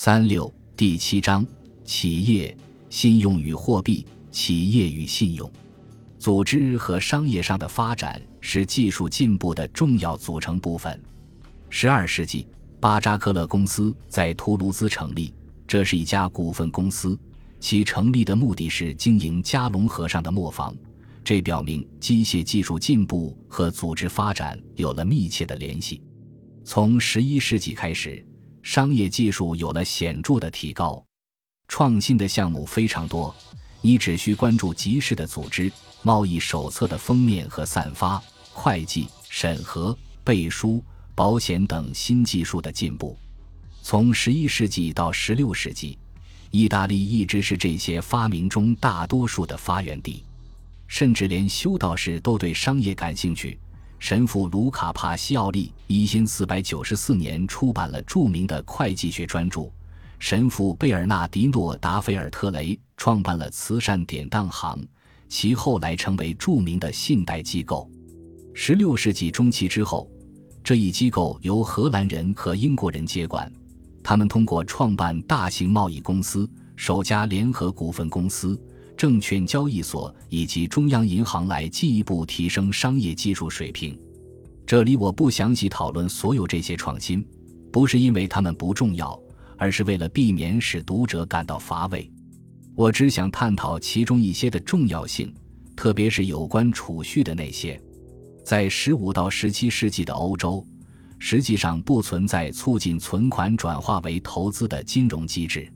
三六第七章企业信用与货币，企业与信用，组织和商业上的发展是技术进步的重要组成部分。十二世纪，巴扎克勒公司在图卢兹成立，这是一家股份公司，其成立的目的是经营加龙河上的磨坊。这表明机械技术进步和组织发展有了密切的联系。从十一世纪开始。商业技术有了显著的提高，创新的项目非常多。你只需关注集市的组织、贸易手册的封面和散发、会计、审核、背书、保险等新技术的进步。从十一世纪到十六世纪，意大利一直是这些发明中大多数的发源地，甚至连修道士都对商业感兴趣。神父卢卡帕西奥利一千四百九十四年出版了著名的会计学专著。神父贝尔纳迪诺达菲尔特雷创办了慈善典当行，其后来成为著名的信贷机构。十六世纪中期之后，这一机构由荷兰人和英国人接管，他们通过创办大型贸易公司、首家联合股份公司。证券交易所以及中央银行来进一步提升商业技术水平。这里我不详细讨论所有这些创新，不是因为它们不重要，而是为了避免使读者感到乏味。我只想探讨其中一些的重要性，特别是有关储蓄的那些。在十五到十七世纪的欧洲，实际上不存在促进存款转化为投资的金融机制。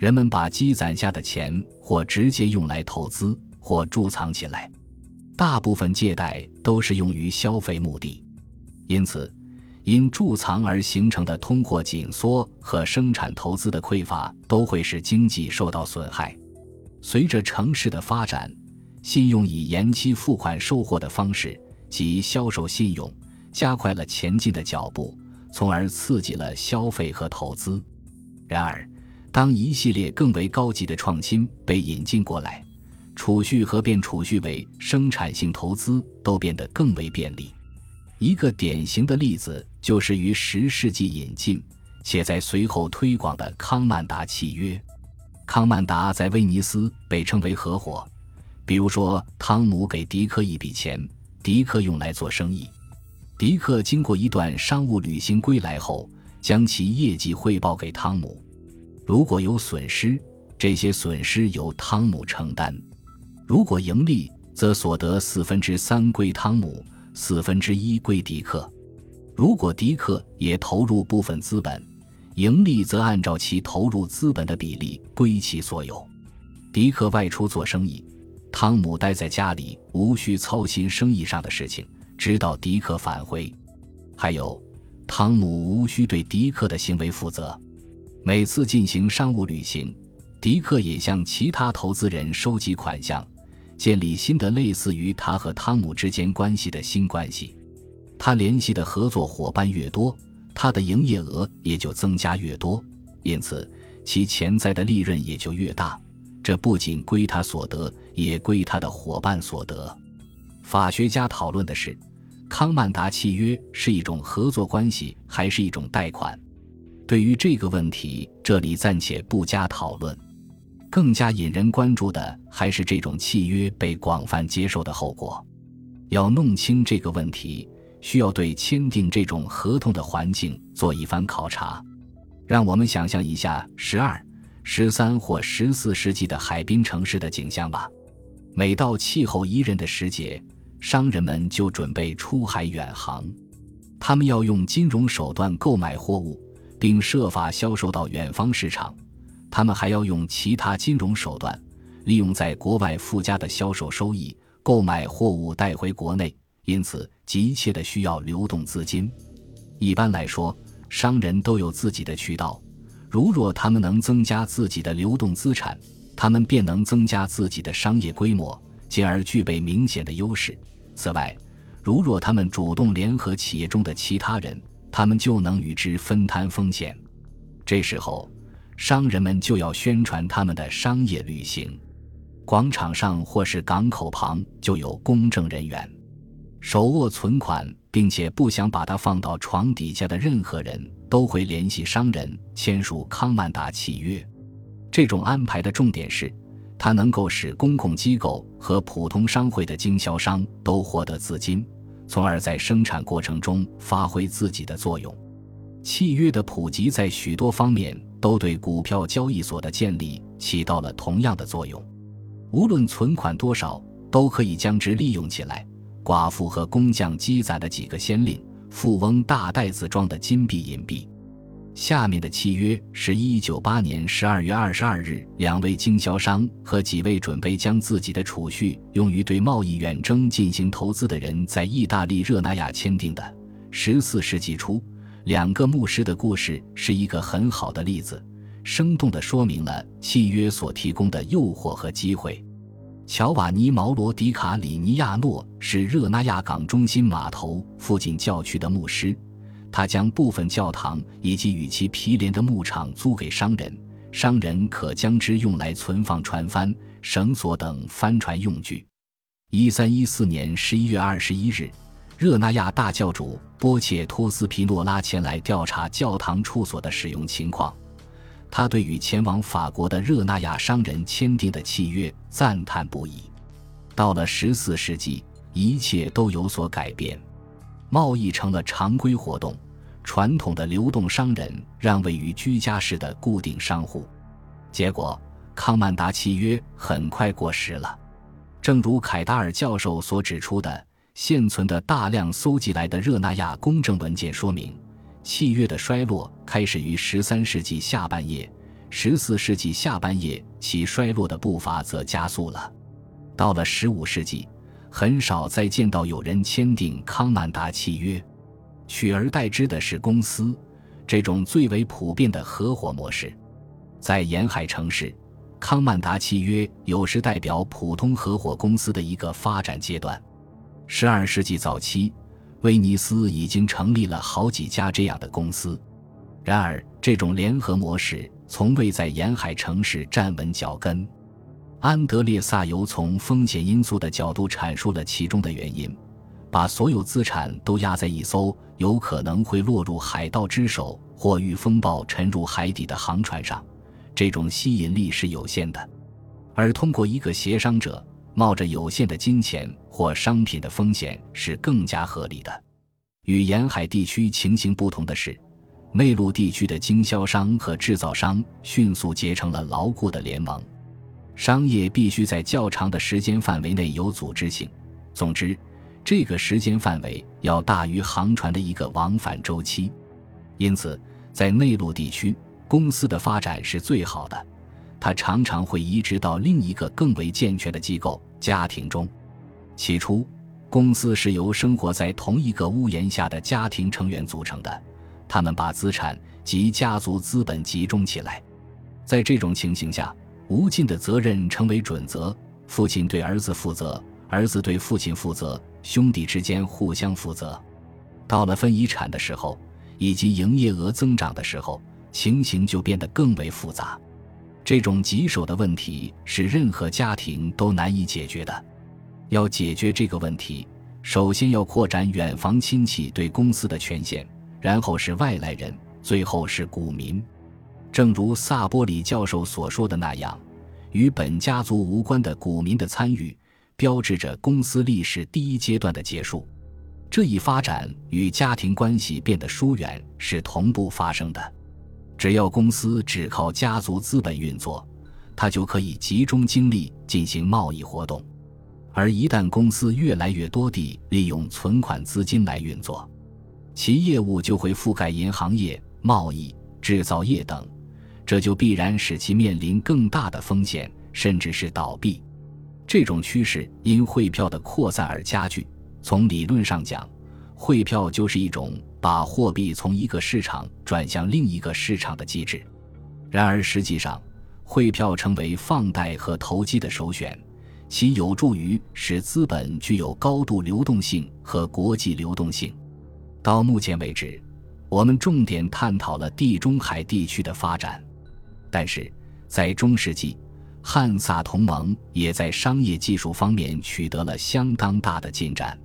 人们把积攒下的钱或直接用来投资，或贮藏起来。大部分借贷都是用于消费目的，因此，因贮藏而形成的通货紧缩和生产投资的匮乏都会使经济受到损害。随着城市的发展，信用以延期付款售货的方式及销售信用，加快了前进的脚步，从而刺激了消费和投资。然而，当一系列更为高级的创新被引进过来，储蓄和变储蓄为生产性投资都变得更为便利。一个典型的例子就是于十世纪引进且在随后推广的康曼达契约。康曼达在威尼斯被称为合伙，比如说，汤姆给迪克一笔钱，迪克用来做生意。迪克经过一段商务旅行归来后，将其业绩汇报给汤姆。如果有损失，这些损失由汤姆承担；如果盈利，则所得四分之三归汤姆，四分之一归迪克。如果迪克也投入部分资本，盈利则按照其投入资本的比例归其所有。迪克外出做生意，汤姆待在家里，无需操心生意上的事情，直到迪克返回。还有，汤姆无需对迪克的行为负责。每次进行商务旅行，迪克也向其他投资人收集款项，建立新的类似于他和汤姆之间关系的新关系。他联系的合作伙伴越多，他的营业额也就增加越多，因此其潜在的利润也就越大。这不仅归他所得，也归他的伙伴所得。法学家讨论的是，康曼达契约是一种合作关系，还是一种贷款？对于这个问题，这里暂且不加讨论。更加引人关注的还是这种契约被广泛接受的后果。要弄清这个问题，需要对签订这种合同的环境做一番考察。让我们想象一下十二、十三或十四世纪的海滨城市的景象吧。每到气候宜人的时节，商人们就准备出海远航，他们要用金融手段购买货物。并设法销售到远方市场，他们还要用其他金融手段，利用在国外附加的销售收益购买货物带回国内，因此急切的需要流动资金。一般来说，商人都有自己的渠道，如若他们能增加自己的流动资产，他们便能增加自己的商业规模，进而具备明显的优势。此外，如若他们主动联合企业中的其他人，他们就能与之分摊风险。这时候，商人们就要宣传他们的商业旅行。广场上或是港口旁就有公证人员，手握存款并且不想把它放到床底下的任何人都会联系商人签署康曼达契约。这种安排的重点是，它能够使公共机构和普通商会的经销商都获得资金，从而在生产过程中发挥自己的作用。契约的普及在许多方面都对股票交易所的建立起到了同样的作用。无论存款多少，都可以将之利用起来。寡妇和工匠积攒的几个先令，富翁大袋子装的金币银币。下面的契约是一九八年十二月二十二日，两位经销商和几位准备将自己的储蓄用于对贸易远征进行投资的人在意大利热那亚签订的。十四世纪初，两个牧师的故事是一个很好的例子，生动地说明了契约所提供的诱惑和机会。乔瓦尼·毛罗·迪卡里尼亚诺是热那亚港中心码头附近教区的牧师，他将部分教堂以及与其毗连的牧场租给商人，商人可将之用来存放船帆、绳索等帆船用具。一三一四年十一月二十一日，热那亚大教主波切托斯皮诺拉前来调查教堂处所的使用情况。他对与前往法国的热那亚商人签订的契约赞叹不已。到了十四世纪，一切都有所改变，贸易成了常规活动，传统的流动商人让位于居家式的固定商户。结果，康曼达契约很快过时了。正如凯达尔教授所指出的，现存的大量搜集来的热那亚公证文件说明。契约的衰落开始于十三世纪下半叶，十四世纪下半叶其衰落的步伐则加速了。到了十五世纪，很少再见到有人签订康曼达契约，取而代之的是公司这种最为普遍的合伙模式。在沿海城市，康曼达契约有时代表普通合伙公司的一个发展阶段。十二世纪早期。威尼斯已经成立了好几家这样的公司，然而这种联合模式从未在沿海城市站稳脚跟。安德烈萨尤从风险因素的角度阐述了其中的原因：把所有资产都压在一艘有可能会落入海盗之手或遇风暴沉入海底的航船上，这种吸引力是有限的；而通过一个协商者。冒着有限的金钱或商品的风险是更加合理的。与沿海地区情形不同的是，内陆地区的经销商和制造商迅速结成了牢固的联盟。商业必须在较长的时间范围内有组织性，总之，这个时间范围要大于航船的一个往返周期。因此，在内陆地区，公司的发展是最好的。它常常会移植到另一个更为健全的机构——家庭中。起初，公司是由生活在同一个屋檐下的家庭成员组成的，他们把资产及家族资本集中起来。在这种情形下，无尽的责任成为准则：父亲对儿子负责，儿子对父亲负责，兄弟之间互相负责。到了分遗产的时候，以及营业额增长的时候，情形就变得更为复杂。这种棘手的问题是任何家庭都难以解决的。要解决这个问题，首先要扩展远房亲戚对公司的权限，然后是外来人，最后是股民。正如萨波里教授所说的那样，与本家族无关的股民的参与，标志着公司历史第一阶段的结束。这一发展与家庭关系变得疏远是同步发生的。只要公司只靠家族资本运作，他就可以集中精力进行贸易活动；而一旦公司越来越多地利用存款资金来运作，其业务就会覆盖银行业、贸易、制造业等，这就必然使其面临更大的风险，甚至是倒闭。这种趋势因汇票的扩散而加剧。从理论上讲，汇票就是一种。把货币从一个市场转向另一个市场的机制，然而实际上，汇票成为放贷和投机的首选，其有助于使资本具有高度流动性和国际流动性。到目前为止，我们重点探讨了地中海地区的发展，但是在中世纪，汉萨同盟也在商业技术方面取得了相当大的进展。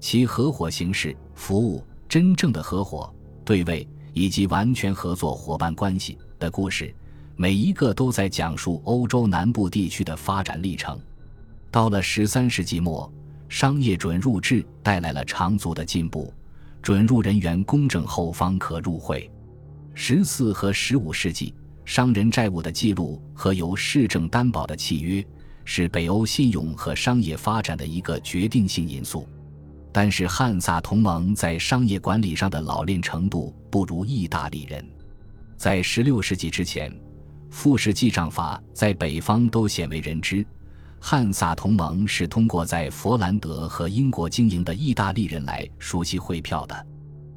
其合伙形式、服务、真正的合伙、对位以及完全合作伙伴关系的故事，每一个都在讲述欧洲南部地区的发展历程。到了十三世纪末，商业准入制带来了长足的进步，准入人员公证后方可入会。十四和十五世纪，商人债务的记录和由市政担保的契约，是北欧信用和商业发展的一个决定性因素。但是汉萨同盟在商业管理上的老练程度不如意大利人。在16世纪之前，复式记账法在北方都鲜为人知。汉萨同盟是通过在佛兰德和英国经营的意大利人来熟悉汇票的。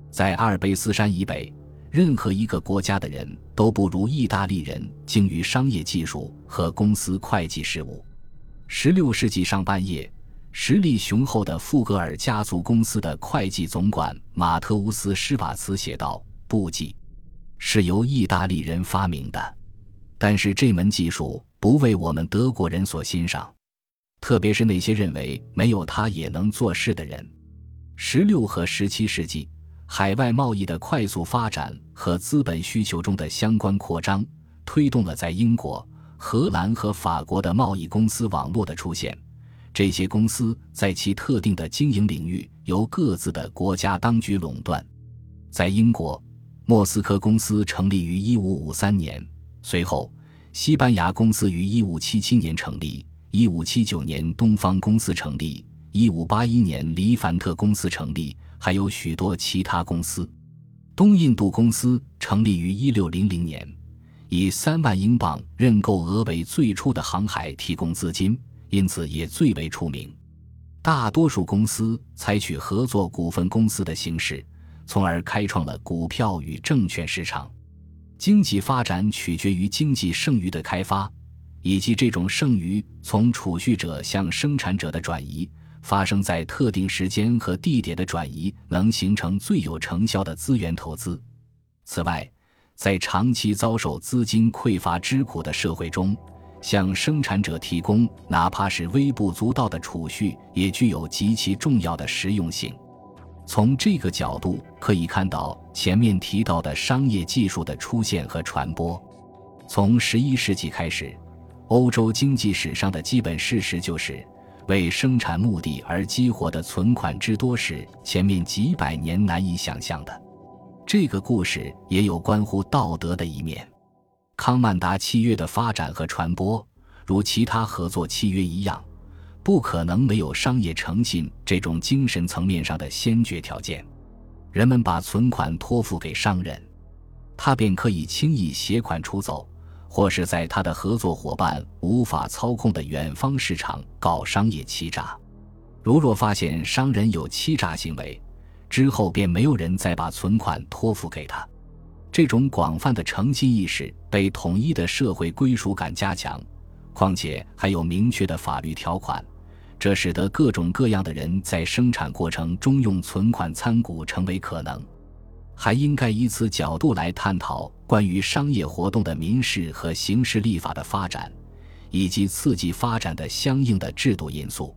在阿尔卑斯山以北，任何一个国家的人都不如意大利人精于商业技术和公司会计事务。16世纪上半叶。实力雄厚的富格尔家族公司的会计总管马特乌斯·施瓦茨写道：“簿记是由意大利人发明的，但是这门技术不为我们德国人所欣赏，特别是那些认为没有他也能做事的人。”十六和十七世纪，海外贸易的快速发展和资本需求中的相关扩张，推动了在英国、荷兰和法国的贸易公司网络的出现。这些公司在其特定的经营领域由各自的国家当局垄断。在英国，莫斯科公司成立于1553年，随后西班牙公司于1577年成立，1579年东方公司成立，1581年黎凡特公司成立，还有许多其他公司。东印度公司成立于1600年，以三万英镑认购额为最初的航海提供资金。因此也最为出名。大多数公司采取合作股份公司的形式，从而开创了股票与证券市场。经济发展取决于经济剩余的开发，以及这种剩余从储蓄者向生产者的转移发生在特定时间和地点的转移能形成最有成效的资源投资。此外，在长期遭受资金匮乏之苦的社会中，向生产者提供哪怕是微不足道的储蓄，也具有极其重要的实用性。从这个角度可以看到前面提到的商业技术的出现和传播。从十一世纪开始，欧洲经济史上的基本事实就是，为生产目的而激活的存款之多是前面几百年难以想象的。这个故事也有关乎道德的一面。康曼达契约的发展和传播，如其他合作契约一样，不可能没有商业诚信这种精神层面上的先决条件。人们把存款托付给商人，他便可以轻易携款出走，或是在他的合作伙伴无法操控的远方市场搞商业欺诈。如若发现商人有欺诈行为，之后便没有人再把存款托付给他。这种广泛的诚信意识被统一的社会归属感加强，况且还有明确的法律条款，这使得各种各样的人在生产过程中用存款参股成为可能。还应该以此角度来探讨关于商业活动的民事和刑事立法的发展，以及刺激发展的相应的制度因素。